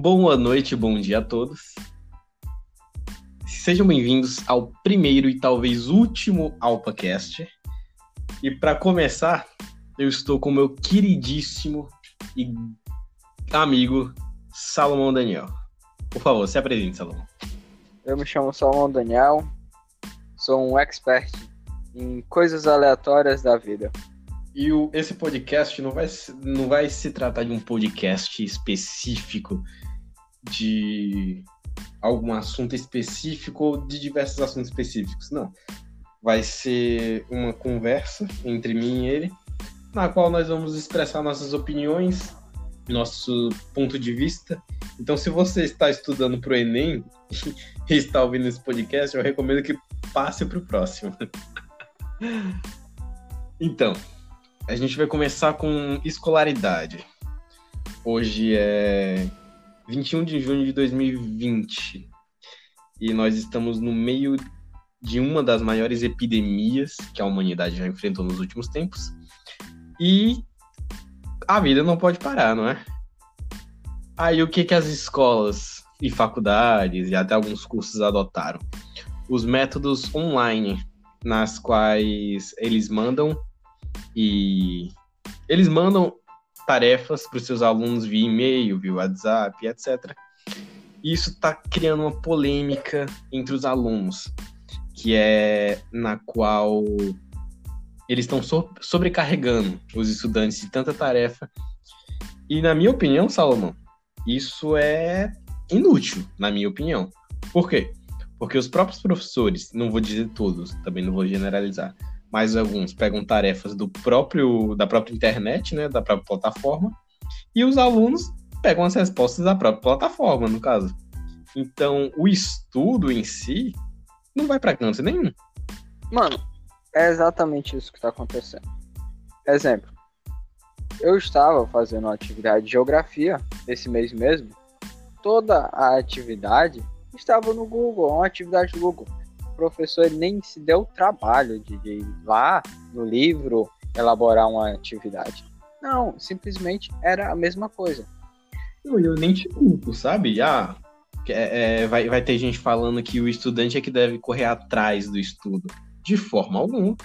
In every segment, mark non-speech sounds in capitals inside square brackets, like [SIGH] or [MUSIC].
Boa noite, bom dia a todos. Sejam bem-vindos ao primeiro e talvez último AlpaCast. E para começar, eu estou com meu queridíssimo e amigo Salomão Daniel. Por favor, se apresente, Salomão. Eu me chamo Salomão Daniel, sou um expert em coisas aleatórias da vida. E o, esse podcast não vai, não vai se tratar de um podcast específico de algum assunto específico ou de diversos assuntos específicos, não. Vai ser uma conversa entre mim e ele, na qual nós vamos expressar nossas opiniões, nosso ponto de vista. Então, se você está estudando para o Enem [LAUGHS] e está ouvindo esse podcast, eu recomendo que passe para o próximo. [LAUGHS] então, a gente vai começar com escolaridade. Hoje é 21 de junho de 2020 e nós estamos no meio de uma das maiores epidemias que a humanidade já enfrentou nos últimos tempos. E a vida não pode parar, não é? Aí o que que as escolas e faculdades e até alguns cursos adotaram? Os métodos online, nas quais eles mandam e eles mandam tarefas para os seus alunos via e-mail, via WhatsApp, etc. E isso está criando uma polêmica entre os alunos, que é na qual eles estão so sobrecarregando os estudantes de tanta tarefa. E na minha opinião, Salomão, isso é inútil, na minha opinião. Por quê? Porque os próprios professores, não vou dizer todos, também não vou generalizar, mas alguns pegam tarefas do próprio da própria internet, né, da própria plataforma, e os alunos pegam as respostas da própria plataforma, no caso. Então, o estudo em si não vai para canto nenhum. Mano, é exatamente isso que está acontecendo. Exemplo, eu estava fazendo uma atividade de geografia esse mês mesmo. Toda a atividade estava no Google, uma atividade do Google professor nem se deu o trabalho de, de ir lá no livro elaborar uma atividade. Não, simplesmente era a mesma coisa. Eu, eu nem te culpo, sabe? Ah, é, é, vai, vai ter gente falando que o estudante é que deve correr atrás do estudo. De forma alguma.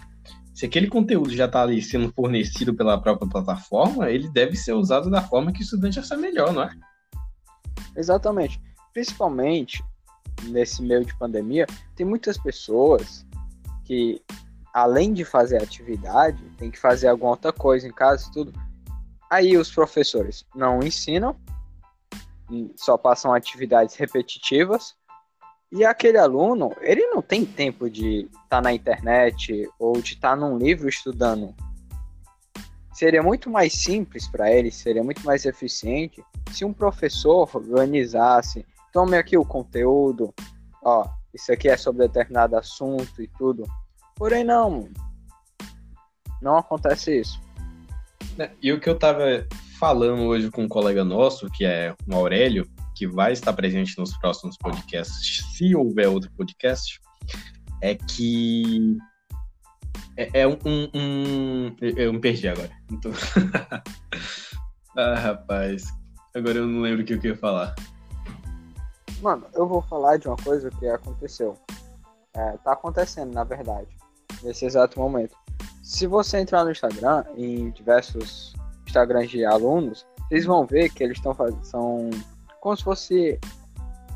Se aquele conteúdo já está ali sendo fornecido pela própria plataforma, ele deve ser usado da forma que o estudante achar melhor, não é? Exatamente. Principalmente nesse meio de pandemia, tem muitas pessoas que, além de fazer atividade, tem que fazer alguma outra coisa em casa tudo. Aí os professores não ensinam, só passam atividades repetitivas, e aquele aluno, ele não tem tempo de estar tá na internet ou de estar tá num livro estudando. Seria muito mais simples para ele, seria muito mais eficiente se um professor organizasse tome aqui o conteúdo, ó, isso aqui é sobre determinado assunto e tudo. Porém, não, não acontece isso. É, e o que eu tava falando hoje com um colega nosso, que é o Aurélio, que vai estar presente nos próximos podcasts, se houver outro podcast, é que é, é um, um, um, Eu me perdi agora. Então... [LAUGHS] ah, rapaz. Agora eu não lembro o que eu queria falar. Mano, eu vou falar de uma coisa que aconteceu. É, tá acontecendo, na verdade, nesse exato momento. Se você entrar no Instagram, em diversos Instagrams de alunos, vocês vão ver que eles estão fazendo. São como se fosse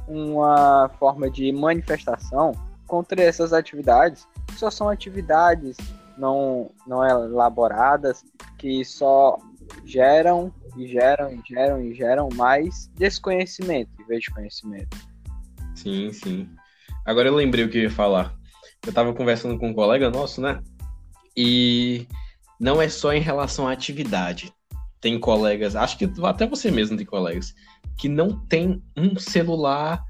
uma forma de manifestação contra essas atividades, que só são atividades não, não elaboradas, que só geram e geram e geram e geram mais desconhecimento em vez de conhecimento. Sim, sim. Agora eu lembrei o que eu ia falar. Eu estava conversando com um colega nosso, né? E não é só em relação à atividade. Tem colegas, acho que até você mesmo tem colegas, que não tem um celular,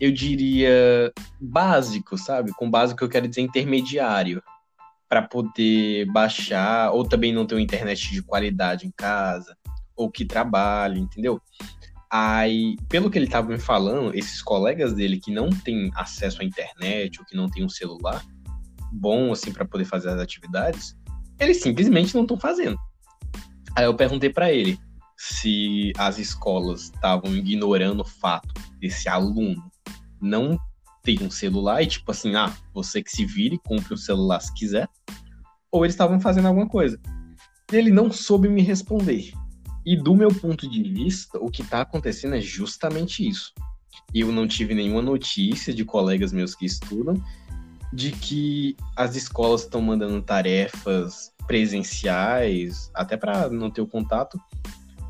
eu diria, básico, sabe? Com básico eu quero dizer intermediário para poder baixar, ou também não ter uma internet de qualidade em casa, ou que trabalha, entendeu? Aí, pelo que ele estava me falando, esses colegas dele que não têm acesso à internet ou que não têm um celular bom assim para poder fazer as atividades, eles simplesmente não estão fazendo. Aí eu perguntei para ele: se as escolas estavam ignorando o fato desse aluno não ter um celular e tipo assim, ah, você que se vire, compre o celular se quiser, ou eles estavam fazendo alguma coisa. Ele não soube me responder. E do meu ponto de vista, o que está acontecendo é justamente isso. Eu não tive nenhuma notícia de colegas meus que estudam de que as escolas estão mandando tarefas presenciais, até para não ter o contato.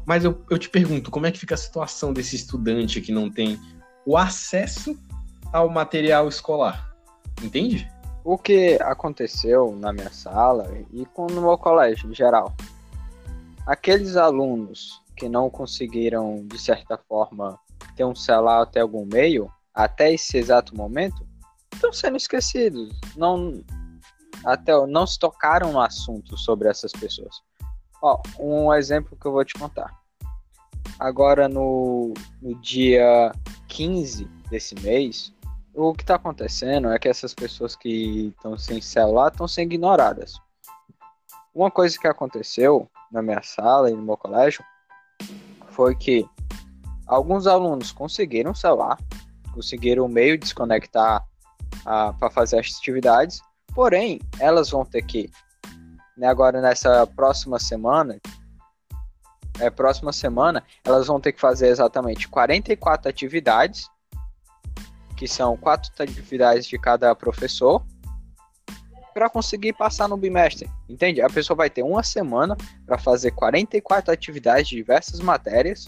Mas eu, eu te pergunto, como é que fica a situação desse estudante que não tem o acesso ao material escolar? Entende? O que aconteceu na minha sala e no meu colégio em geral aqueles alunos que não conseguiram, de certa forma, ter um celular até algum meio, até esse exato momento, estão sendo esquecidos. Não, até não se tocaram no assunto sobre essas pessoas. Ó, um exemplo que eu vou te contar. Agora, no, no dia 15 desse mês, o que está acontecendo é que essas pessoas que estão sem celular estão sendo ignoradas. Uma coisa que aconteceu na minha sala e no meu colégio foi que alguns alunos conseguiram celular, conseguiram o meio de desconectar ah, para fazer as atividades, porém elas vão ter que, né, agora nessa próxima semana, é, próxima semana, elas vão ter que fazer exatamente 44 atividades, que são quatro atividades de cada professor, para conseguir passar no bimestre. Entende? A pessoa vai ter uma semana para fazer 44 atividades de diversas matérias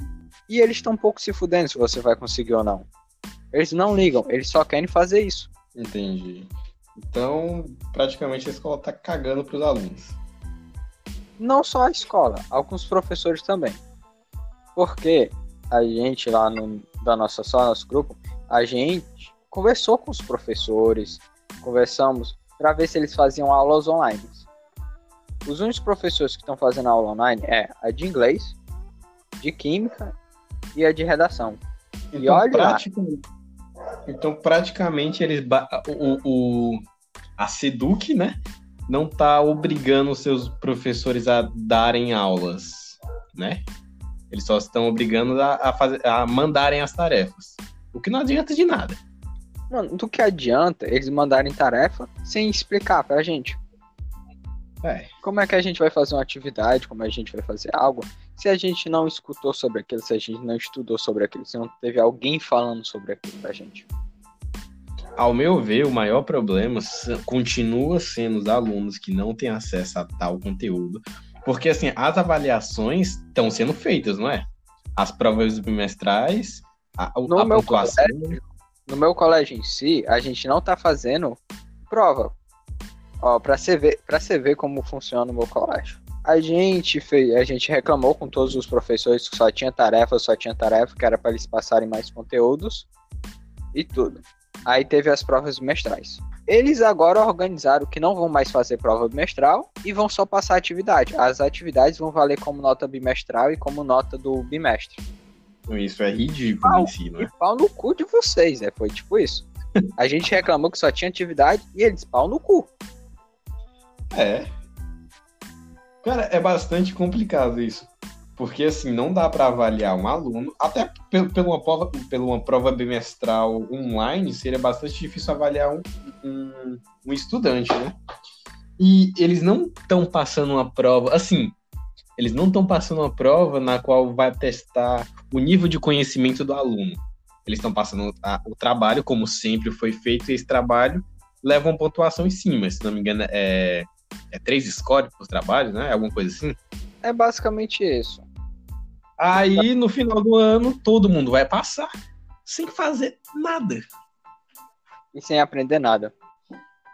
e eles estão um pouco se fudendo se você vai conseguir ou não. Eles não ligam, eles só querem fazer isso. Entendi. Então, praticamente a escola tá cagando para os alunos. Não só a escola, alguns professores também. Porque a gente lá no, da nossa sala, nosso grupo, a gente conversou com os professores, conversamos para ver se eles faziam aulas online. Os únicos professores que estão fazendo aula online é a de inglês, de química e a de redação. Então, e olha praticamente, então praticamente eles o, o a Seduc, né, não está obrigando os seus professores a darem aulas, né? Eles só estão obrigando a, a, fazer, a mandarem as tarefas. O que não adianta de nada. Mano, do que adianta eles mandarem tarefa sem explicar pra gente? É. Como é que a gente vai fazer uma atividade, como a gente vai fazer algo, se a gente não escutou sobre aquilo, se a gente não estudou sobre aquilo, se não teve alguém falando sobre aquilo pra gente? Ao meu ver, o maior problema continua sendo os alunos que não têm acesso a tal conteúdo. Porque, assim, as avaliações estão sendo feitas, não é? As provas bimestrais, a, no a pontuação... Colégio, no meu colégio em si, a gente não tá fazendo prova. Ó, pra você ver, pra você ver como funciona o meu colégio. A gente fez, a gente reclamou com todos os professores que só tinha tarefa, só tinha tarefa, que era para eles passarem mais conteúdos e tudo. Aí teve as provas bimestrais. Eles agora organizaram que não vão mais fazer prova bimestral e vão só passar atividade. As atividades vão valer como nota bimestral e como nota do bimestre. Isso é ridículo pau, em si, né? pau no cu de vocês, né? Foi tipo isso. A gente reclamou que só tinha atividade e eles pau no cu. É. Cara, é bastante complicado isso. Porque, assim, não dá para avaliar um aluno, até pela uma, prova, pela uma prova bimestral online, seria bastante difícil avaliar um, um, um estudante, né? E eles não estão passando uma prova, assim, eles não estão passando uma prova na qual vai testar o nível de conhecimento do aluno. Eles estão passando a, o trabalho, como sempre foi feito, e esse trabalho leva uma pontuação em cima. Se não me engano, é, é três scores para os trabalhos, né? Alguma coisa assim. É basicamente isso. Aí, no final do ano, todo mundo vai passar sem fazer nada. E sem aprender nada.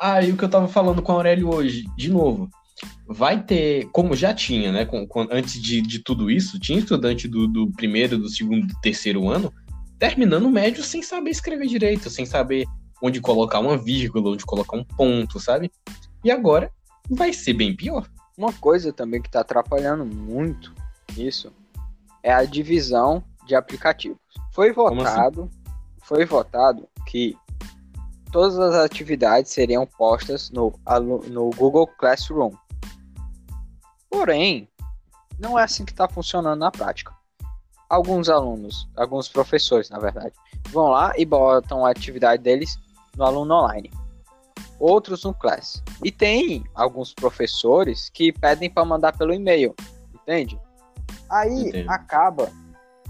Aí, o que eu tava falando com a Aurélio hoje, de novo vai ter, como já tinha, né? Com, com, antes de, de tudo isso, tinha estudante do, do primeiro, do segundo, do terceiro ano terminando o médio sem saber escrever direito, sem saber onde colocar uma vírgula, onde colocar um ponto, sabe? E agora vai ser bem pior. Uma coisa também que está atrapalhando muito isso é a divisão de aplicativos. Foi assim? votado, assim? foi votado que todas as atividades seriam postas no, no Google Classroom. Porém, não é assim que está funcionando na prática. alguns alunos, alguns professores, na verdade, vão lá e botam a atividade deles no aluno online. Outros no Class. E tem alguns professores que pedem para mandar pelo e-mail, entende? Aí Entendo. acaba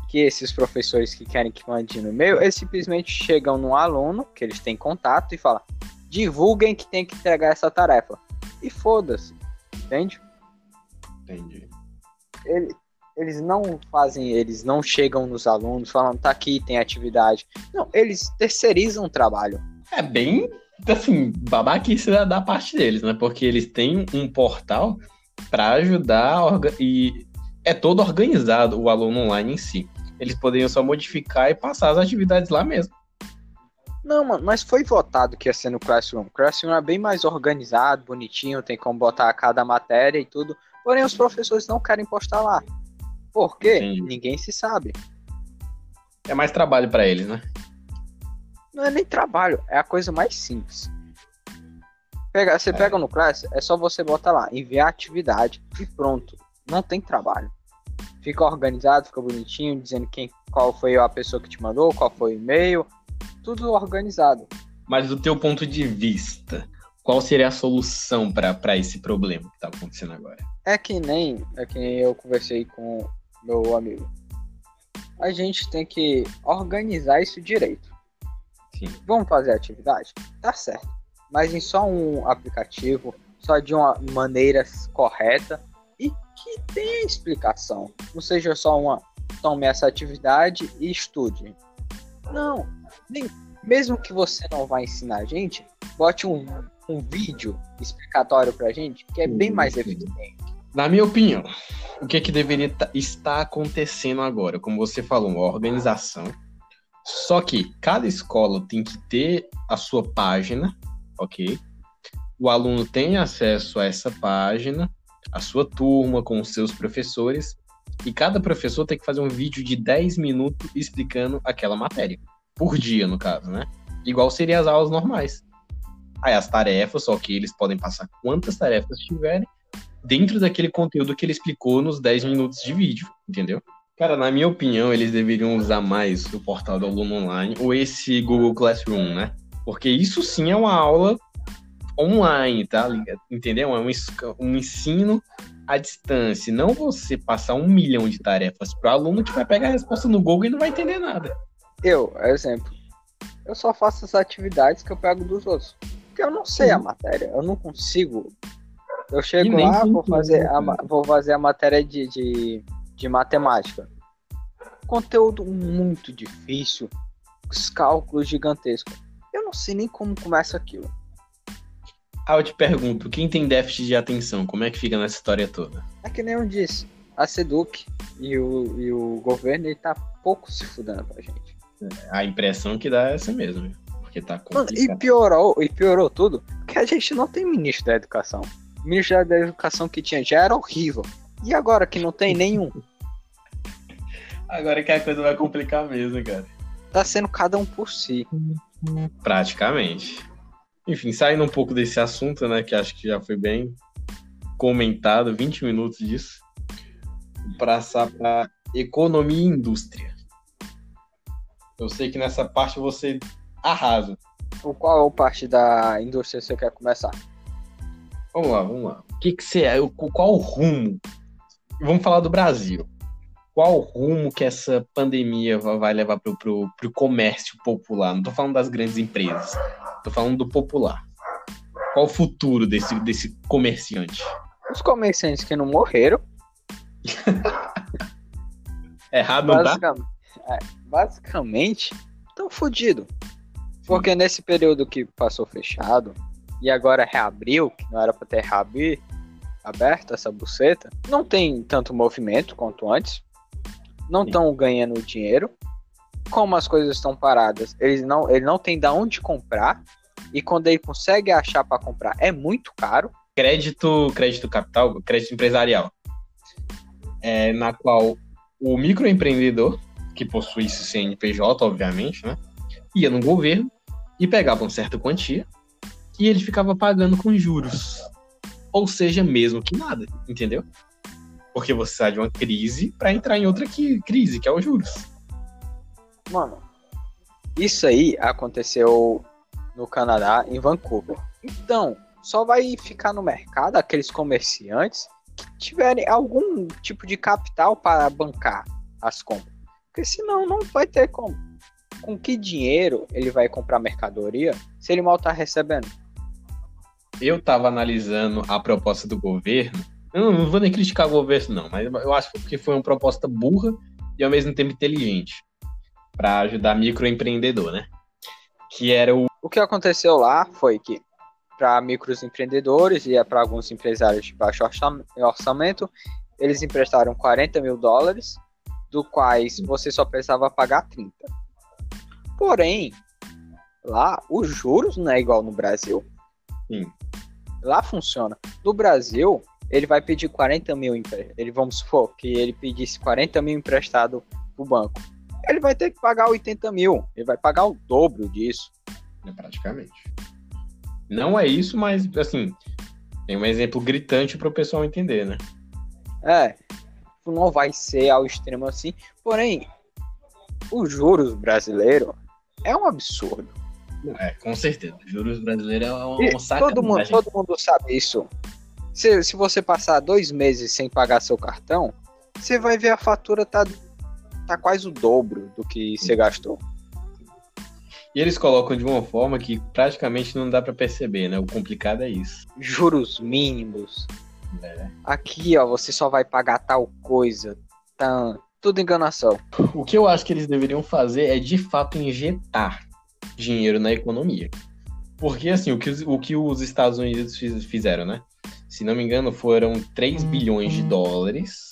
que esses professores que querem que mande no e-mail, eles simplesmente chegam no aluno, que eles têm contato, e falam: divulguem que tem que entregar essa tarefa. E foda-se, entende? Entendi. Ele, eles não fazem, eles não chegam nos alunos falando, tá aqui, tem atividade. Não, eles terceirizam o trabalho. É bem, assim, babaquice da, da parte deles, né? Porque eles têm um portal para ajudar e é todo organizado o aluno online em si. Eles poderiam só modificar e passar as atividades lá mesmo. Não, mano, mas foi votado que ia ser no Classroom. O Classroom é bem mais organizado, bonitinho, tem como botar cada matéria e tudo. Porém, os professores não querem postar lá. Por quê? Entendi. Ninguém se sabe. É mais trabalho para eles, né? Não é nem trabalho, é a coisa mais simples. Pega, você é. pega no Class, é só você botar lá, enviar atividade e pronto. Não tem trabalho fica organizado, fica bonitinho, dizendo quem, qual foi a pessoa que te mandou, qual foi o e-mail, tudo organizado. Mas do teu ponto de vista, qual seria a solução para esse problema que está acontecendo agora? É que nem, é que nem eu conversei com meu amigo. A gente tem que organizar isso direito. Sim. Vamos fazer atividade? Tá certo. Mas em só um aplicativo, só de uma maneira correta e que tenha explicação. Não seja só uma tome essa atividade e estude. Não, nem, mesmo que você não vá ensinar a gente, bote um, um vídeo explicatório pra gente, que é bem mais eficiente. Na minha opinião, o que, é que deveria estar acontecendo agora? Como você falou, uma organização. Só que cada escola tem que ter a sua página, ok? O aluno tem acesso a essa página a sua turma, com os seus professores, e cada professor tem que fazer um vídeo de 10 minutos explicando aquela matéria. Por dia, no caso, né? Igual seriam as aulas normais. Aí as tarefas, só que eles podem passar quantas tarefas tiverem dentro daquele conteúdo que ele explicou nos 10 minutos de vídeo, entendeu? Cara, na minha opinião, eles deveriam usar mais o portal do aluno online ou esse Google Classroom, né? Porque isso sim é uma aula online, tá? Entendeu? É um, ensino à distância. Não você passar um milhão de tarefas para o aluno que vai pegar a resposta no Google e não vai entender nada. Eu, exemplo, eu só faço as atividades que eu pego dos outros. Porque eu não sei Sim. a matéria, eu não consigo. Eu chego lá, vou fazer, a, vou fazer a matéria de, de, de matemática. Conteúdo muito difícil, os cálculos gigantescos. Eu não sei nem como começa aquilo. Ah, eu te pergunto, quem tem déficit de atenção, como é que fica nessa história toda? É que nem eu disse, a Seduc e o, e o governo ele tá pouco se fudendo pra gente. É, a impressão que dá é essa mesmo, porque tá complicado. E piorou, e piorou tudo, porque a gente não tem ministro da educação. O ministro da educação que tinha já era horrível. E agora que não tem nenhum? [LAUGHS] agora que a coisa vai complicar mesmo, cara. Tá sendo cada um por si. Praticamente. Enfim, saindo um pouco desse assunto, né, que acho que já foi bem comentado, 20 minutos disso, passar para economia e indústria. Eu sei que nessa parte você arrasa. O qual parte da indústria você quer começar? Vamos lá, vamos lá. O que, que você. Qual o rumo? Vamos falar do Brasil. Qual o rumo que essa pandemia vai levar para o comércio popular? Não estou falando das grandes empresas. Tô falando do popular. Qual o futuro desse, desse comerciante? Os comerciantes que não morreram. [LAUGHS] Errado não basicamente, É, basicamente, estão fodidos. Porque nesse período que passou fechado e agora reabriu, que não era para ter reabrir, aberto essa buceta, não tem tanto movimento quanto antes. Não estão ganhando dinheiro como as coisas estão paradas, ele não, ele não tem da onde comprar. E quando ele consegue achar para comprar, é muito caro. Crédito, crédito capital, crédito empresarial. É, na qual o microempreendedor, que possui esse CNPJ, obviamente, né, ia no governo e pegava uma certa quantia e ele ficava pagando com juros. Ou seja, mesmo que nada, entendeu? Porque você sai de uma crise para entrar em outra que, crise, que é os juros. Mano, isso aí aconteceu no Canadá, em Vancouver. Então, só vai ficar no mercado aqueles comerciantes que tiverem algum tipo de capital para bancar as compras. Porque senão não vai ter como. Com que dinheiro ele vai comprar mercadoria se ele mal está recebendo? Eu estava analisando a proposta do governo. Eu não vou nem criticar o governo, não, mas eu acho que foi uma proposta burra e ao mesmo tempo inteligente para ajudar microempreendedor, né? Que era o. O que aconteceu lá foi que para microempreendedores e para alguns empresários de baixo orçamento, eles emprestaram 40 mil dólares, do quais você só precisava pagar 30. Porém, lá os juros não é igual no Brasil. Sim. Lá funciona. No Brasil, ele vai pedir 40 mil, ele vamos supor que ele pedisse 40 mil emprestado pro banco. Ele vai ter que pagar 80 mil. Ele vai pagar o dobro disso. É praticamente. Não é isso, mas assim, tem um exemplo gritante para o pessoal entender, né? É, não vai ser ao extremo assim. Porém, os juros brasileiros é um absurdo. É, com certeza. Juros brasileiros é um, um sacanagem. Todo mundo, todo mundo sabe isso. Se, se você passar dois meses sem pagar seu cartão, você vai ver a fatura tá, tá quase o dobro do que você gastou. E eles colocam de uma forma que praticamente não dá para perceber, né? O complicado é isso. Juros mínimos. É. Aqui, ó, você só vai pagar tal coisa. Tá, tudo enganação. O que eu acho que eles deveriam fazer é de fato injetar dinheiro na economia. Porque, assim, o que, os, o que os Estados Unidos fizeram, né? Se não me engano, foram 3 bilhões de dólares.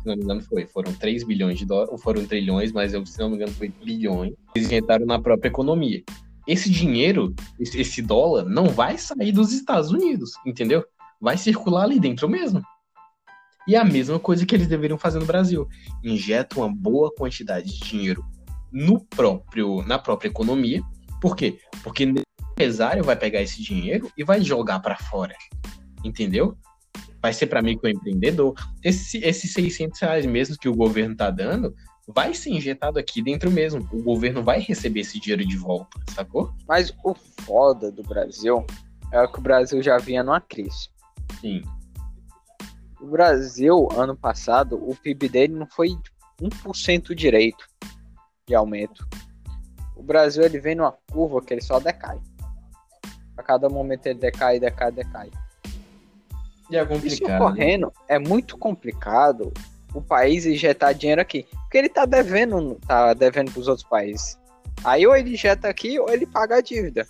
Se não me engano, foi. Foram 3 bilhões de dólares, ou foram trilhões, mas eu, se não me engano, foi bilhões. Eles injetaram na própria economia. Esse dinheiro, esse dólar, não vai sair dos Estados Unidos, entendeu? Vai circular ali dentro mesmo. E a mesma coisa que eles deveriam fazer no Brasil. Injeta uma boa quantidade de dinheiro no próprio, na própria economia. Por quê? Porque o empresário vai pegar esse dinheiro e vai jogar para fora. Entendeu? Vai ser para microempreendedor. Esse, esses 600 reais mesmo que o governo tá dando, vai ser injetado aqui dentro mesmo. O governo vai receber esse dinheiro de volta, sacou? Mas o foda do Brasil é que o Brasil já vinha numa crise. Sim. O Brasil, ano passado, o PIB dele não foi 1% direito de aumento. O Brasil ele vem numa curva que ele só decai. A cada momento ele decai, decai, decai. E é complicado. Isso ocorrendo né? é muito complicado o país injetar dinheiro aqui. Porque ele tá devendo, tá devendo pros outros países. Aí ou ele injeta aqui ou ele paga a dívida.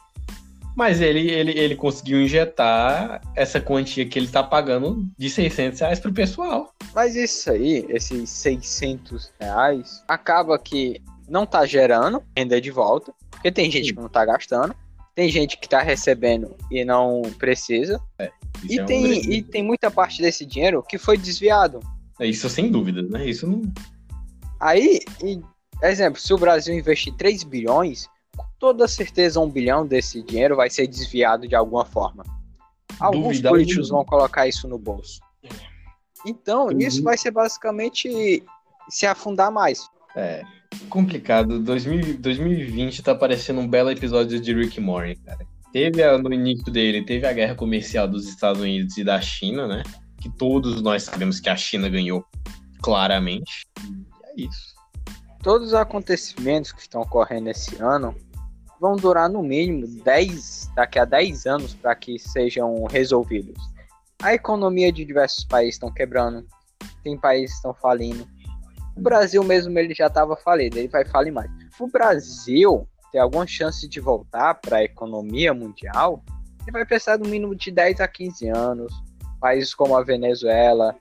Mas ele, ele, ele conseguiu injetar essa quantia que ele tá pagando de 600 reais pro pessoal. Mas isso aí, esses 600 reais, acaba que não tá gerando renda de volta, porque tem gente Sim. que não tá gastando, tem gente que tá recebendo e não precisa. É, e, é tem, e tem muita parte desse dinheiro que foi desviado. É isso sem dúvida, né? Isso não. Aí, e, exemplo, se o Brasil investir 3 bilhões, toda certeza um bilhão desse dinheiro vai ser desviado de alguma forma. Alguns Duvida políticos vão colocar isso no bolso. Então, uhum. isso vai ser basicamente se afundar mais. É, complicado. 2000, 2020 tá parecendo um belo episódio de Rick Morty, cara. Teve a, no início dele, teve a guerra comercial dos Estados Unidos e da China, né? Que todos nós sabemos que a China ganhou claramente. E é isso. Todos os acontecimentos que estão ocorrendo esse ano vão durar no mínimo 10, daqui a 10 anos para que sejam resolvidos. A economia de diversos países estão quebrando, tem países que estão falindo, o Brasil mesmo ele já estava falido, ele vai falir mais. O Brasil ter alguma chance de voltar para a economia mundial, ele vai precisar no mínimo de 10 a 15 anos. Países como a Venezuela,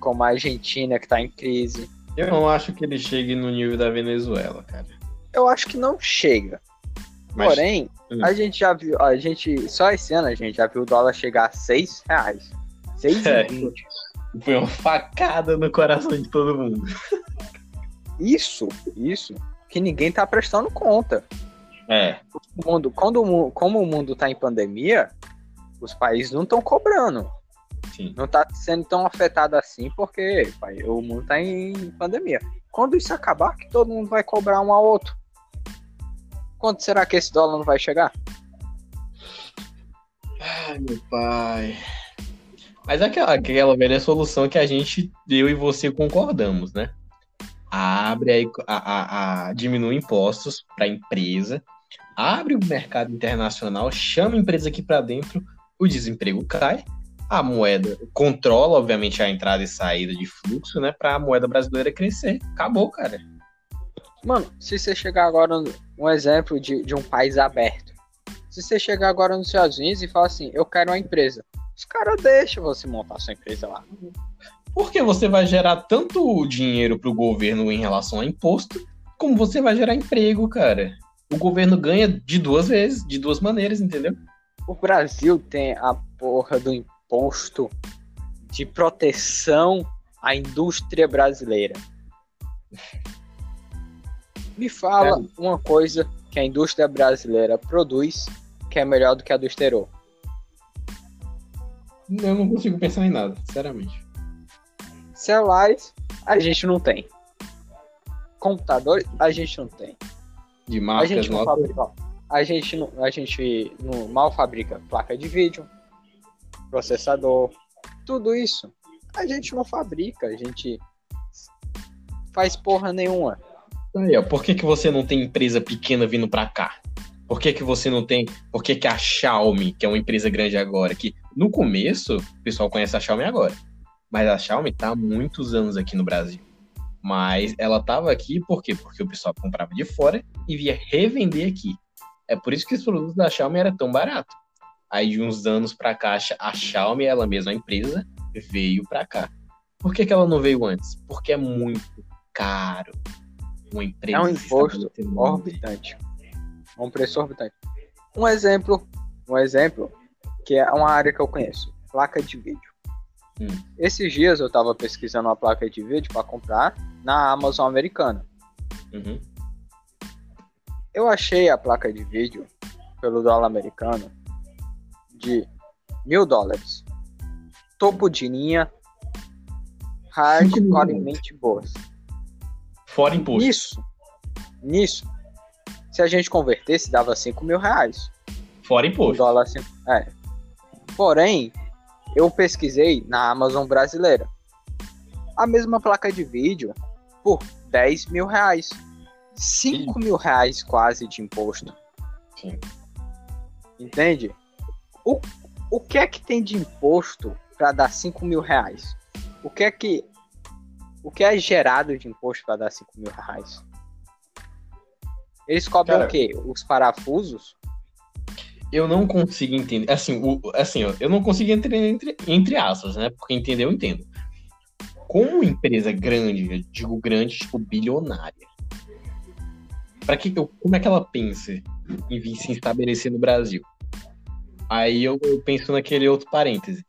como a Argentina que está em crise. Eu não acho que ele chegue no nível da Venezuela, cara. Eu acho que não chega. Mas... Porém, hum. a gente já viu, a gente só esse ano a gente já viu o dólar chegar a 6 reais. 6,20. É. Foi uma facada no coração de todo mundo. Isso, isso. Que ninguém tá prestando conta. É. O mundo, quando, como o mundo tá em pandemia, os países não estão cobrando. Sim. Não tá sendo tão afetado assim porque pai, o mundo tá em pandemia. Quando isso acabar, que todo mundo vai cobrar um ao outro. Quando será que esse dólar não vai chegar? Ai, meu pai. Mas aquela, aquela velha solução que a gente, eu e você concordamos, né? Abre a, a, a diminui impostos para a empresa, abre o mercado internacional, chama a empresa aqui para dentro, o desemprego cai, a moeda controla, obviamente, a entrada e saída de fluxo, né? Para a moeda brasileira crescer. Acabou, cara. Mano, se você chegar agora, um exemplo de, de um país aberto. Se você chegar agora nos Estados Unidos e falar assim, eu quero uma empresa. Os caras deixam você montar sua empresa lá. Porque você vai gerar tanto dinheiro para o governo em relação a imposto, como você vai gerar emprego, cara. O governo ganha de duas vezes, de duas maneiras, entendeu? O Brasil tem a porra do imposto de proteção à indústria brasileira. Me fala é. uma coisa que a indústria brasileira produz que é melhor do que a do exterior. Eu não consigo pensar em nada, sinceramente. Celulares, a gente não tem. Computadores, a gente não tem. De marcas a gente não fabrica, a gente não, a gente não mal fabrica placa de vídeo, processador, tudo isso. A gente não fabrica, a gente faz porra nenhuma. Aí, ó, por que, que você não tem empresa pequena vindo para cá? Por que, que você não tem. Por que, que a Xiaomi, que é uma empresa grande agora, que no começo o pessoal conhece a Xiaomi agora, mas a Xiaomi tá há muitos anos aqui no Brasil. Mas ela tava aqui por quê? Porque o pessoal comprava de fora e via revender aqui. É por isso que os produtos da Xiaomi eram tão baratos. Aí de uns anos para cá, a Xiaomi, ela mesma a empresa, veio para cá. Por que, que ela não veio antes? Porque é muito caro. Uma empresa é um imposto orbitante. É um preço orbitante. Um exemplo, um exemplo, que é uma área que eu conheço, placa de vídeo. Hum. Esses dias eu estava pesquisando uma placa de vídeo para comprar na Amazon americana. Uhum. Eu achei a placa de vídeo pelo dólar americano de mil dólares. Topo de linha, hardcoremente boas. Fora imposto. Nisso, nisso, se a gente convertesse, dava 5 mil reais. Fora imposto. Dólar, é. Porém, eu pesquisei na Amazon brasileira. A mesma placa de vídeo por 10 mil reais. 5 mil reais quase de imposto. Sim. Entende? O, o que é que tem de imposto para dar 5 mil reais? O que é que. O que é gerado de imposto para dar 5 mil reais? Eles cobram Cara, o quê? Os parafusos? Eu não consigo entender. Assim, o, assim eu não consigo entender entre, entre aspas, né? Porque entender eu entendo. Como empresa grande, eu digo grande, tipo bilionária, para que como é que ela pensa em vir se estabelecer no Brasil? Aí eu, eu penso naquele outro parêntese.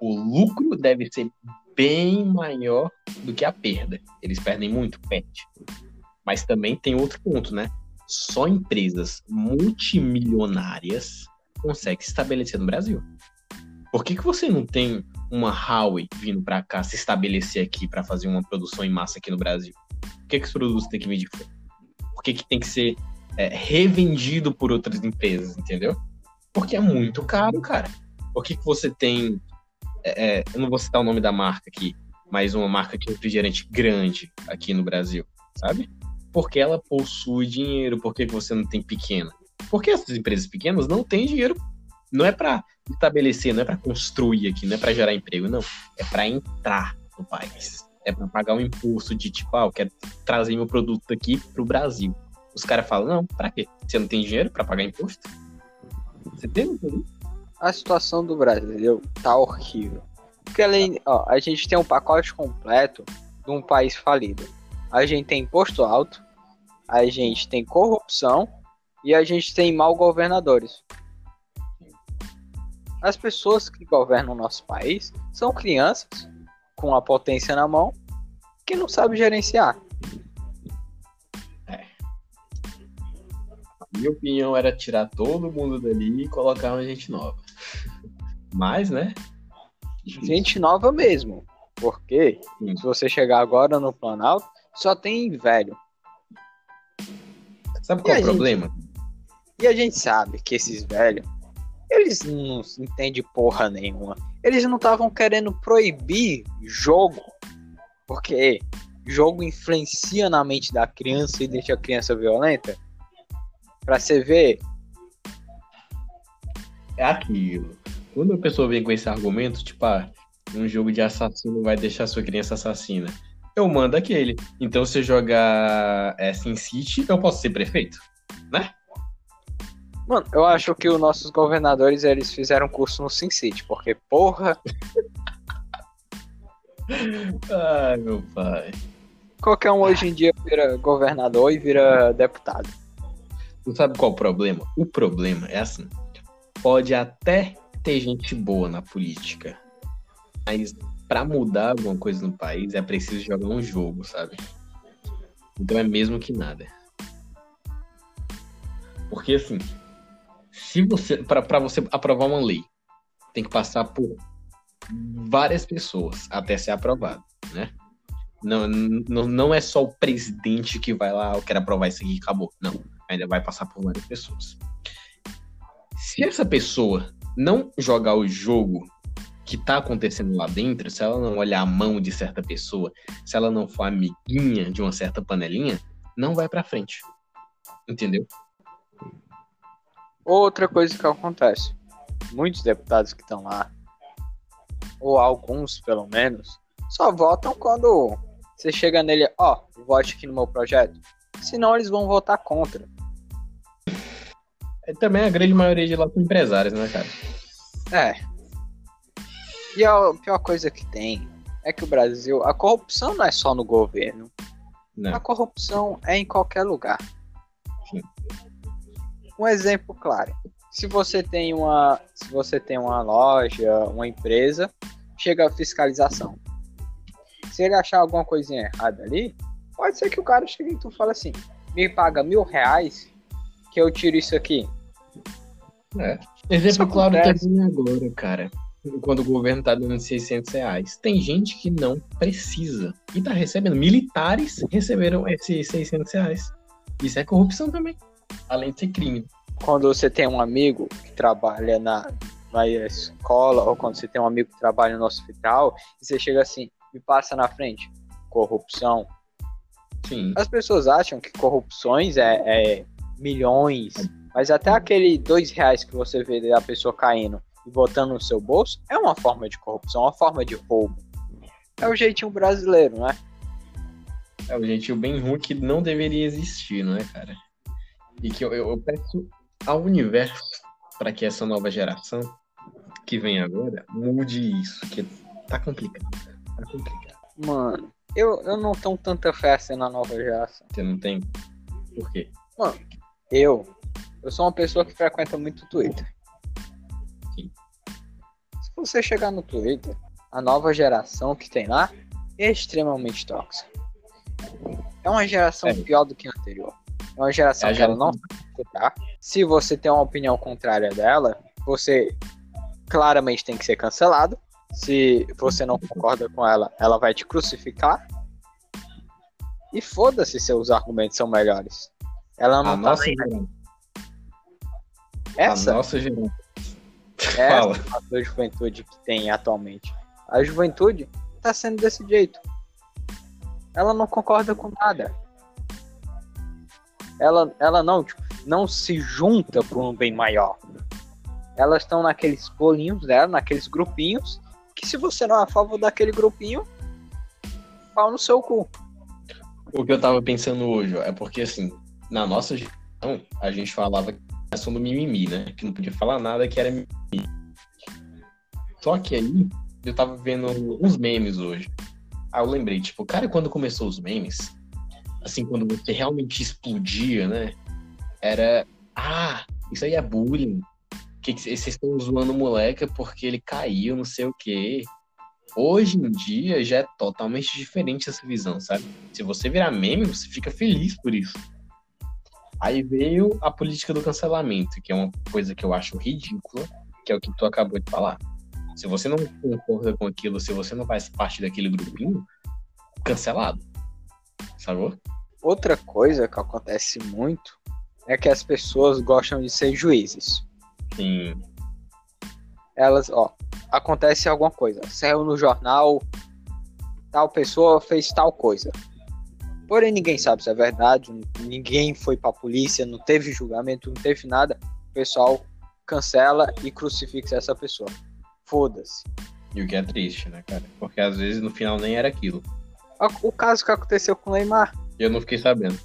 O lucro deve ser bem maior do que a perda. Eles perdem muito, perde. Mas também tem outro ponto, né? Só empresas multimilionárias conseguem se estabelecer no Brasil. Por que, que você não tem uma Huawei vindo para cá se estabelecer aqui para fazer uma produção em massa aqui no Brasil? Por que, que os produtos têm que vir de fora? Por que, que tem que ser é, revendido por outras empresas, entendeu? Porque é muito caro, cara. Por que, que você tem. É, é, eu não vou citar o nome da marca aqui, mas uma marca de refrigerante grande aqui no Brasil, sabe? Porque ela possui dinheiro. Por que, você não tem pequena? Porque essas empresas pequenas não têm dinheiro. Não é para estabelecer, não é para construir aqui, não é para gerar emprego, não. É para entrar no país. É para pagar um imposto de tipo, ah, eu quero trazer meu produto aqui pro Brasil. Os caras falam, não, para quê? Você não tem dinheiro para pagar imposto? Você tem isso? A situação do Brasil tá horrível. Porque além, ó, a gente tem um pacote completo de um país falido. A gente tem imposto alto, a gente tem corrupção e a gente tem mal governadores. As pessoas que governam o nosso país são crianças com a potência na mão que não sabem gerenciar. minha opinião era tirar todo mundo dali e colocar uma gente nova. Mas, né? gente nova mesmo. Porque Sim. se você chegar agora no Planalto, só tem velho. Sabe qual E é o gente? problema? E a gente sabe que esses velhos, eles não entendem porra nenhuma. Eles não estavam querendo proibir jogo, porque jogo influencia na mente da criança e deixa a criança violenta. Pra você ver, É aquilo. Quando a pessoa vem com esse argumento, tipo, ah, um jogo de assassino vai deixar sua criança assassina. Eu mando aquele. Então, se eu jogar é, Sin City, eu posso ser prefeito. mano, eu acho que os nossos governadores eles fizeram curso no SimCity, porque porra, [LAUGHS] Ai, meu pai. qualquer um hoje em dia vira governador e vira deputado. Tu sabe qual é o problema? O problema é assim: pode até ter gente boa na política, mas pra mudar alguma coisa no país é preciso jogar um jogo, sabe? Então é mesmo que nada. Porque assim, se você para para você aprovar uma lei, tem que passar por várias pessoas até ser aprovado, né? Não, não, não é só o presidente que vai lá, eu quero aprovar isso aqui e acabou. Não ainda vai passar por várias pessoas. Se essa pessoa não jogar o jogo que tá acontecendo lá dentro, se ela não olhar a mão de certa pessoa, se ela não for amiguinha de uma certa panelinha, não vai pra frente. Entendeu? Outra coisa que acontece, muitos deputados que estão lá, ou alguns pelo menos, só votam quando você chega nele, ó, vote aqui no meu projeto. Senão eles vão votar contra. É, também a grande maioria de lá são empresários, né, cara? É. E a pior coisa que tem é que o Brasil, a corrupção não é só no governo. Não. A corrupção é em qualquer lugar. Sim. Um exemplo claro. Se você tem uma, se você tem uma loja, uma empresa, chega a fiscalização. Se ele achar alguma coisinha errada ali, pode ser que o cara chegue e tu fala assim: me paga mil reais que eu tiro isso aqui. É. Exemplo Isso claro também agora, cara. Quando o governo tá dando 600 reais. Tem gente que não precisa. E tá recebendo. Militares receberam esses 600 reais. Isso é corrupção também. Além de ser crime. quando você tem um amigo que trabalha na, na escola, ou quando você tem um amigo que trabalha no hospital, e você chega assim, me passa na frente, corrupção. Sim. As pessoas acham que corrupções é, é milhões, mas até aquele dois reais que você vê da pessoa caindo e botando no seu bolso é uma forma de corrupção, uma forma de roubo. É o jeitinho brasileiro, né? É o jeitinho bem ruim que não deveria existir, não é, cara? E que eu, eu, eu peço ao universo para que essa nova geração que vem agora mude isso, que tá complicado. Tá complicado. Mano, eu, eu não tenho tanta fé assim na nova geração. Você não tem. Por quê? Eu, eu sou uma pessoa que frequenta muito o Twitter. Sim. Se você chegar no Twitter, a nova geração que tem lá é extremamente tóxica. É uma geração É. pior do que a anterior. É uma geração É que ela geração- não sabe escutar. Se você tem uma opinião contrária dela, você claramente tem que ser cancelado. Se você não concorda com ela, ela vai te crucificar. E foda-se se seus argumentos são melhores. Ela não A tá nossa. Essa A nossa geração. é Fala. a juventude que tem atualmente. A juventude tá sendo desse jeito. Ela não concorda com nada. Ela, ela não, tipo, não se junta por um bem maior. Elas estão naqueles bolinhos dela, naqueles grupinhos, que se você não é a favor daquele grupinho, pau no seu cu. O que eu tava pensando hoje, ó, é porque assim, na nossa geração, a gente falava que só do mimimi, né? Que não podia falar nada que era mimimi. Só que aí, eu tava vendo uns memes hoje. Aí eu lembrei, tipo, cara, quando começou os memes, assim, quando você realmente explodia, né? Era, ah, isso aí é bullying. Que vocês estão zoando o moleque porque ele caiu, não sei o quê. Hoje em dia já é totalmente diferente essa visão, sabe? Se você virar meme, você fica feliz por isso. Aí veio a política do cancelamento, que é uma coisa que eu acho ridícula, que é o que tu acabou de falar. Se você não concorda com aquilo, se você não faz parte daquele grupinho, cancelado. Sacou? Outra coisa que acontece muito é que as pessoas gostam de ser juízes. Sim. Elas, ó, acontece alguma coisa, saiu no jornal, tal pessoa fez tal coisa. Porém, ninguém sabe se é verdade, ninguém foi pra polícia, não teve julgamento, não teve nada. O pessoal cancela e crucifixa essa pessoa. Foda-se. E o que é triste, né, cara? Porque às vezes no final nem era aquilo. O caso que aconteceu com o Neymar. Eu não fiquei sabendo.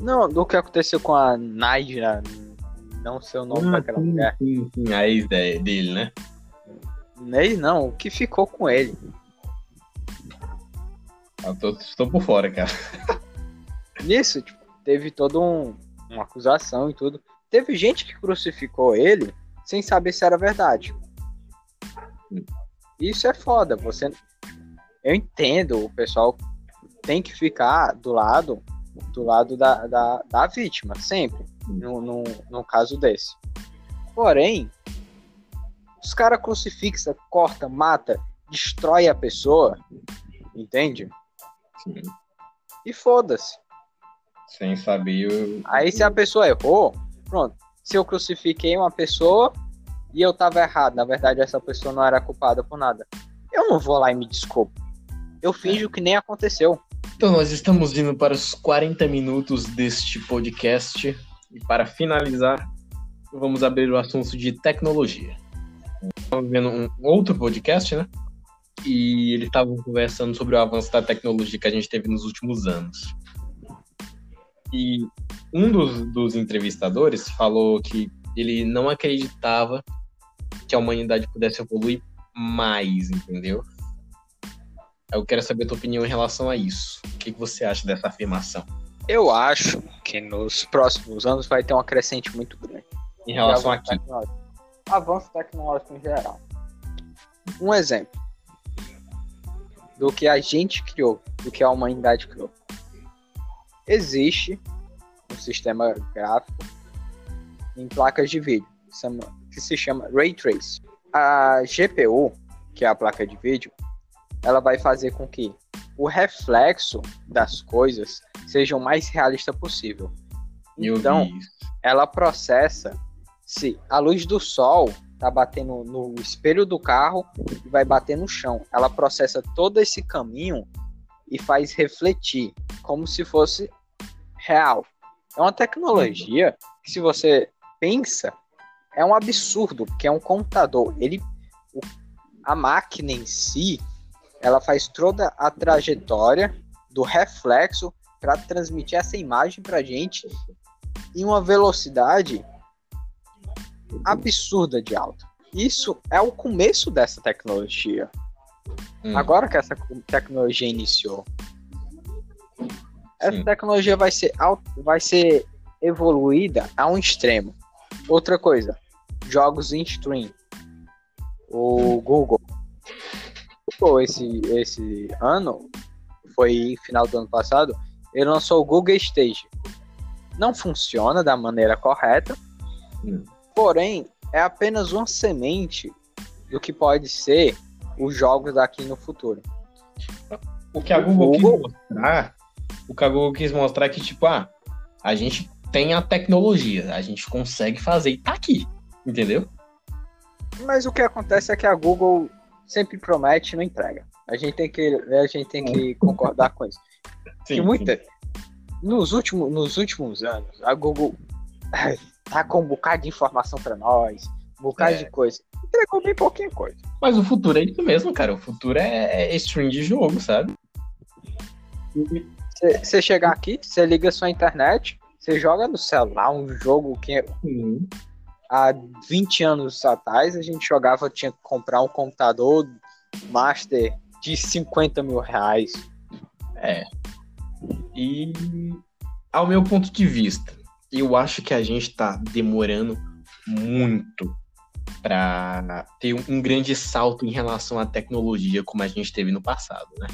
Não, do que aconteceu com a Naira, não sei o nome ah, daquela sim, mulher. Sim, sim, a ex dele, né? Ex não, o que ficou com ele. Eu tô, estou por fora, cara. Nisso, tipo, teve toda um, uma acusação e tudo. Teve gente que crucificou ele sem saber se era verdade. Isso é foda. Você, eu entendo, o pessoal tem que ficar do lado do lado da, da, da vítima, sempre, no, no, no caso desse. Porém, os caras crucifixa, corta, mata, destrói a pessoa, entende? Sim. E foda-se. Sem saber. O... Aí se a pessoa errou, pronto. Se eu crucifiquei uma pessoa e eu tava errado, na verdade essa pessoa não era culpada por nada. Eu não vou lá e me desculpo. Eu finjo que nem aconteceu. Então nós estamos indo para os 40 minutos deste podcast. E para finalizar, vamos abrir o assunto de tecnologia. Estamos vendo um outro podcast, né? E eles estavam conversando sobre o avanço da tecnologia que a gente teve nos últimos anos. E um dos, dos entrevistadores falou que ele não acreditava que a humanidade pudesse evoluir mais, entendeu? Eu quero saber a tua opinião em relação a isso. O que, que você acha dessa afirmação? Eu acho que nos próximos anos vai ter uma crescente muito grande. Em relação a quê? Avanço tecnológico em geral. Um exemplo do que a gente criou, do que a humanidade criou. Existe um sistema gráfico em placas de vídeo que se chama Ray Trace. A GPU, que é a placa de vídeo, ela vai fazer com que o reflexo das coisas seja o mais realista possível. Então, ela processa se a luz do sol tá batendo no espelho do carro e vai bater no chão. Ela processa todo esse caminho e faz refletir, como se fosse real. É uma tecnologia que, se você pensa, é um absurdo, porque é um computador. Ele, a máquina em si, ela faz toda a trajetória do reflexo para transmitir essa imagem para gente em uma velocidade absurda de alta. Isso é o começo dessa tecnologia. Hum. Agora que essa tecnologia iniciou. Essa Sim. tecnologia vai ser, vai ser evoluída a um extremo. Outra coisa, jogos em stream. O Google. Google esse, esse ano, foi final do ano passado, ele lançou o Google Stage. Não funciona da maneira correta. Hum. Porém, é apenas uma semente do que pode ser os jogos daqui no futuro. O que a Google, Google... quis mostrar, o que a Google quis mostrar é que, tipo, ah, a gente tem a tecnologia, a gente consegue fazer e tá aqui, entendeu? Mas o que acontece é que a Google sempre promete e não entrega. A gente tem que, a gente tem que concordar com isso. Sim, muita, nos, últimos, nos últimos anos, a Google tá com um bocado de informação para nós, um bocado é. de coisa. Entregou bem pouquinha coisa. Mas o futuro é isso mesmo, cara. O futuro é, é stream de jogo, sabe? Você chegar aqui, você liga sua internet, você joga no celular um jogo que uhum. há 20 anos atrás a gente jogava, tinha que comprar um computador master de 50 mil reais. É. E ao meu ponto de vista, eu acho que a gente está demorando muito para ter um grande salto em relação à tecnologia como a gente teve no passado, né?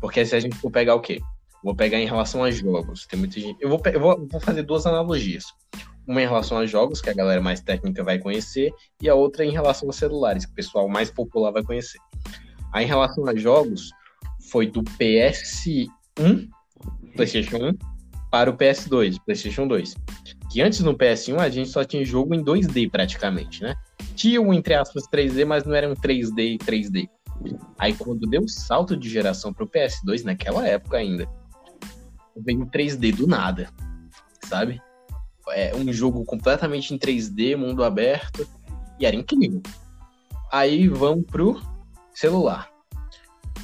Porque se a gente for pegar o quê? Vou pegar em relação a jogos. Tem muita gente. Eu vou, eu vou, vou fazer duas analogias. Uma em relação a jogos, que a galera mais técnica vai conhecer, e a outra em relação a celulares, que o pessoal mais popular vai conhecer. Aí, em relação a jogos, foi do PS1, PlayStation 1, para o PS2, PlayStation 2. Que antes no PS1 a gente só tinha jogo em 2D praticamente, né? Tinha um, entre aspas, 3D, mas não era um 3D e 3D. Aí quando deu o salto de geração pro PS2, naquela época ainda, veio 3D do nada, sabe? É um jogo completamente em 3D, mundo aberto, e era incrível. Aí vamos pro celular.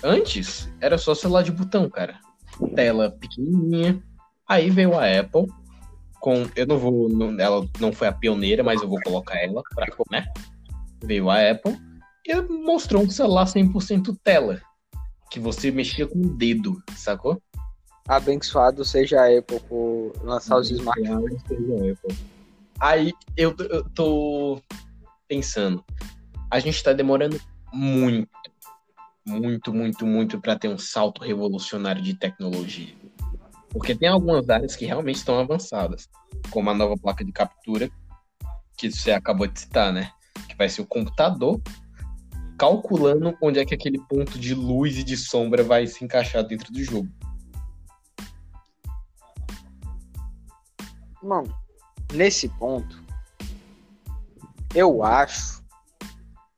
Antes, era só celular de botão, cara. Tela pequenininha. Aí veio a Apple com... Eu não vou... Não, ela não foi a pioneira, mas eu vou colocar ela pra... Né? Veio a Apple e mostrou um celular 100% tela. Que você mexia com o dedo, sacou? Abençoado seja a Apple por lançar os smartphones. Aí eu, eu tô pensando, a gente tá demorando muito, muito, muito, muito para ter um salto revolucionário de tecnologia. Porque tem algumas áreas que realmente estão avançadas, como a nova placa de captura, que você acabou de citar, né? Que vai ser o computador calculando onde é que aquele ponto de luz e de sombra vai se encaixar dentro do jogo. Mano, nesse ponto, eu acho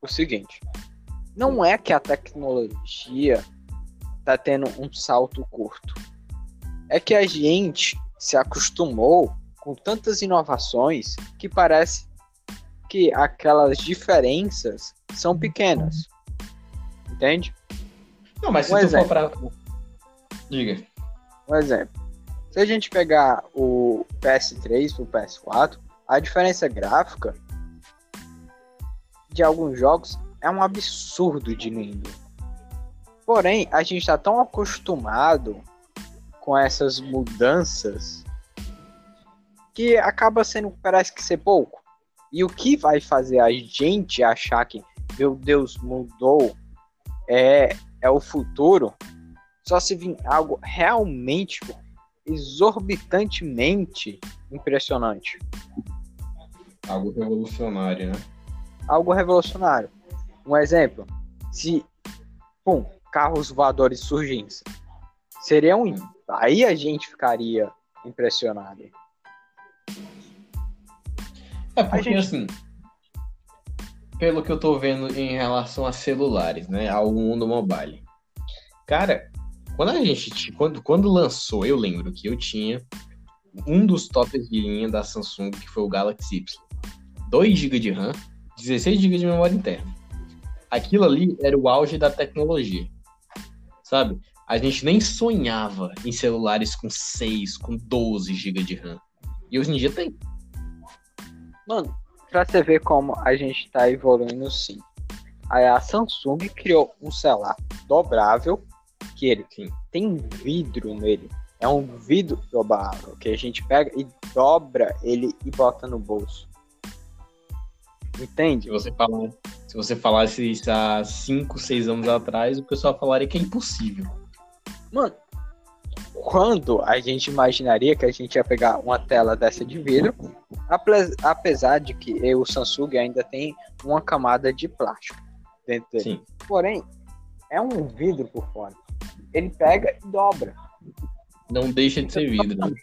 o seguinte: não é que a tecnologia tá tendo um salto curto. É que a gente se acostumou com tantas inovações que parece que aquelas diferenças são pequenas. Entende? Não, mas se um tu exemplo. for pra... Diga. Um exemplo. Se a gente pegar o PS3 pro PS4, a diferença gráfica de alguns jogos é um absurdo de lindo. Porém, a gente está tão acostumado com essas mudanças que acaba sendo, parece que ser pouco. E o que vai fazer a gente achar que, meu Deus, mudou, é, é o futuro, só se vir algo realmente exorbitantemente impressionante. Algo revolucionário, né? Algo revolucionário. Um exemplo, se pum, carros voadores surgissem, seria um. Aí a gente ficaria impressionado. É porque gente... assim, pelo que eu tô vendo em relação a celulares, né, ao mundo mobile. Cara, quando a gente quando quando lançou, eu lembro que eu tinha um dos tops de linha da Samsung, que foi o Galaxy Y. 2 GB de RAM, 16 GB de memória interna aquilo ali era o auge da tecnologia. Sabe? A gente nem sonhava em celulares com 6, com 12 GB de RAM. E hoje em dia tem. Mano, pra você ver como a gente tá evoluindo sim. Aí a Samsung criou um celular dobrável, que ele sim. tem vidro nele. É um vidro dobrável, que a gente pega e dobra ele e bota no bolso. Entende? Se você falar, se você falasse isso há 5, 6 anos atrás, o pessoal falaria que é impossível. Mano, quando a gente imaginaria que a gente ia pegar uma tela dessa de vidro, apesar de que o Samsung ainda tem uma camada de plástico dentro dele. Sim. Porém, é um vidro por fora. Ele pega e dobra. Não deixa de ser vidro. Né?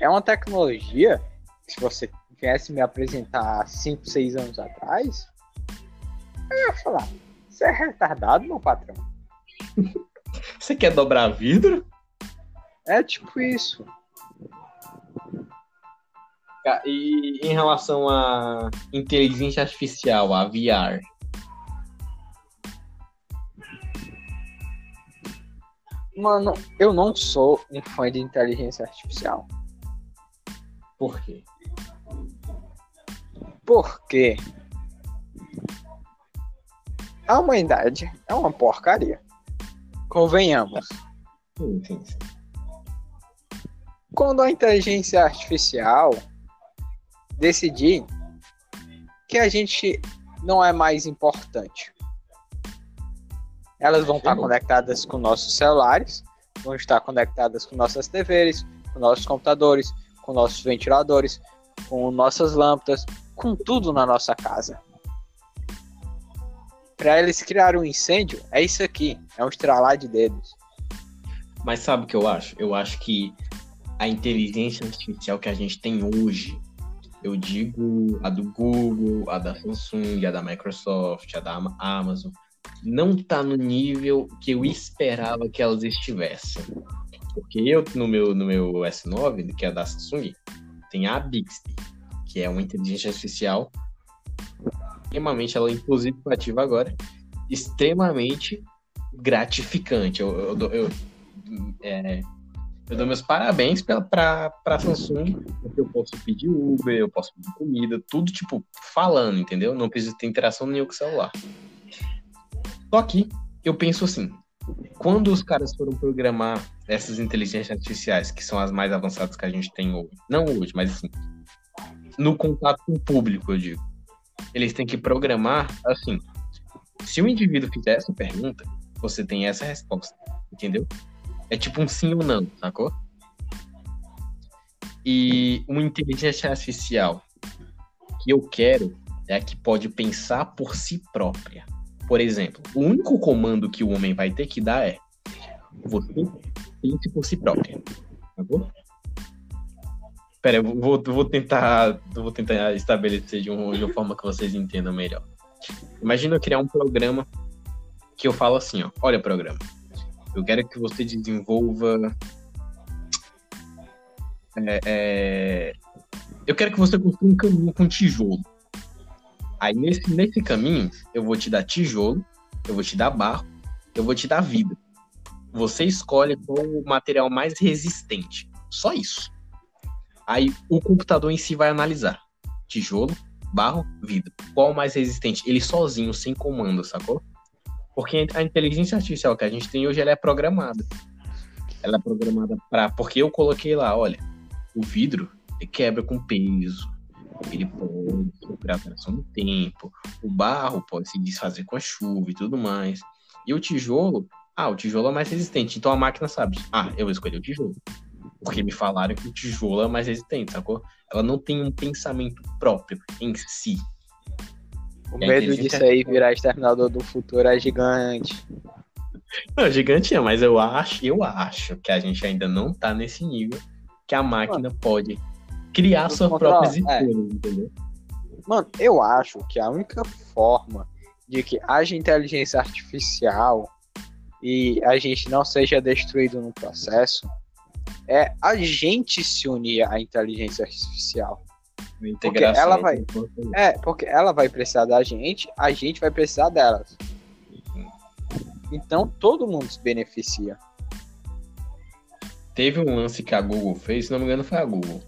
É uma tecnologia se você viesse me apresentar 5, 6 anos atrás, eu ia falar, você é retardado, meu patrão. [LAUGHS] você quer dobrar vidro? É tipo isso. E em relação à inteligência artificial, a VR? Mano, eu não sou um fã de inteligência artificial. Por quê? Porque a humanidade é uma porcaria. Convenhamos. Sim, sim, sim. Quando a inteligência artificial decidir que a gente não é mais importante, elas vão estar conectadas com nossos celulares, vão estar conectadas com nossas TVs, com nossos computadores, com nossos ventiladores, com nossas lâmpadas, com tudo na nossa casa. Para eles criarem um incêndio, é isso aqui, é um estralar de dedos. Mas sabe o que eu acho? Eu acho que a inteligência artificial que a gente tem hoje, eu digo a do Google, a da Samsung, a da Microsoft, a da Amazon, não está no nível que eu esperava que elas estivessem. Porque eu, no meu, no meu S9, que é da Samsung, tem a Bixby, que é uma inteligência artificial extremamente, ela inclusive ativa agora, extremamente gratificante. Eu, eu, eu, é, eu dou meus parabéns para a Samsung, porque eu posso pedir Uber, eu posso pedir comida, tudo tipo falando, entendeu? Não preciso ter interação nenhuma com o celular. Só que eu penso assim, quando os caras foram programar essas inteligências artificiais, que são as mais avançadas que a gente tem hoje, não hoje, mas assim, no contato com o público, eu digo, eles têm que programar assim. Se o indivíduo fizer essa pergunta, você tem essa resposta, entendeu? É tipo um sim ou não, sacou? E uma inteligência artificial que eu quero é a que pode pensar por si própria. Por exemplo, o único comando que o homem vai ter que dar é você pense por si própria. Sacou? Pera, eu vou, vou, tentar, vou tentar estabelecer de, um, de uma forma que vocês entendam melhor. Imagina eu criar um programa que eu falo assim, ó, olha programa, eu quero que você desenvolva. É, é... Eu quero que você construa um caminho com tijolo. Aí nesse, nesse caminho, eu vou te dar tijolo, eu vou te dar barro, eu vou te dar vida. Você escolhe qual o material mais resistente. Só isso. Aí o computador em si vai analisar. Tijolo, barro, vida. Qual mais resistente? Ele sozinho, sem comando, sacou? Porque a inteligência artificial que a gente tem hoje ela é programada. Ela é programada para porque eu coloquei lá, olha, o vidro quebra com peso, ele pode sofrer alteração no tempo, o barro pode se desfazer com a chuva e tudo mais. E o tijolo, ah, o tijolo é mais resistente, então a máquina sabe, ah, eu vou escolher o tijolo. Porque me falaram que o tijolo é mais resistente, sacou? Ela não tem um pensamento próprio em si. O medo disso aí virar exterminador do futuro é gigante. Não, gigante é, mas eu acho, eu acho que a gente ainda não tá nesse nível que a máquina Mano, pode criar suas próprias é. escolhas, é. entendeu? Mano, eu acho que a única forma de que haja inteligência artificial e a gente não seja destruído no processo é a gente se unir à inteligência artificial. Porque ela vai. É, porque ela vai precisar da gente, a gente vai precisar delas. Então todo mundo se beneficia. Teve um lance que a Google fez, se não me engano foi a Google,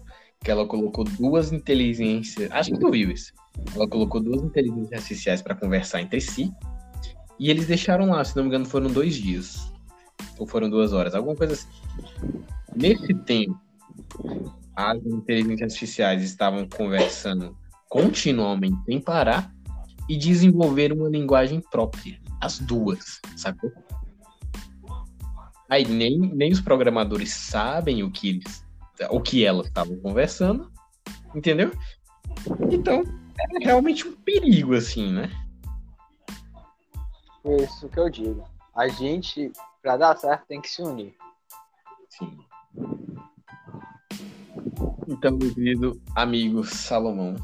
que ela colocou duas inteligências, acho que tu viu isso. Ela colocou duas inteligências artificiais para conversar entre si. E eles deixaram lá, se não me engano, foram dois dias. Ou foram duas horas, alguma coisa assim. Nesse tempo, as inteligências artificiais estavam conversando continuamente sem parar e desenvolveram uma linguagem própria, as duas, sacou? Aí nem, nem os programadores sabem o que eles, o que elas estavam conversando, entendeu? Então, é realmente um perigo assim, né? Isso que eu digo. A gente, para dar certo, tem que se unir. Sim. Então, meu querido amigo Salomão,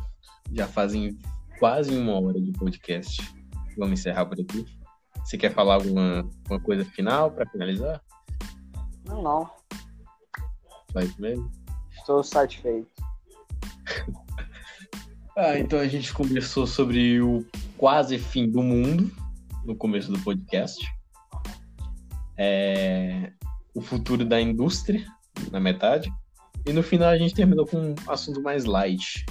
já fazem quase uma hora de podcast. Vamos encerrar por aqui. Você quer falar alguma, alguma coisa final para finalizar? Não, não. Só isso mesmo? Estou satisfeito. [LAUGHS] ah, então a gente conversou sobre o quase fim do mundo no começo do podcast. É, o futuro da indústria na metade. E no final a gente terminou com um assunto mais light,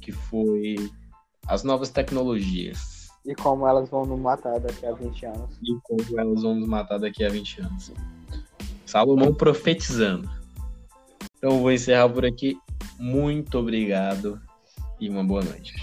que foi as novas tecnologias. E como elas vão nos matar daqui a 20 anos. E como elas vão nos matar daqui a 20 anos. Salomão profetizando. Então vou encerrar por aqui. Muito obrigado e uma boa noite.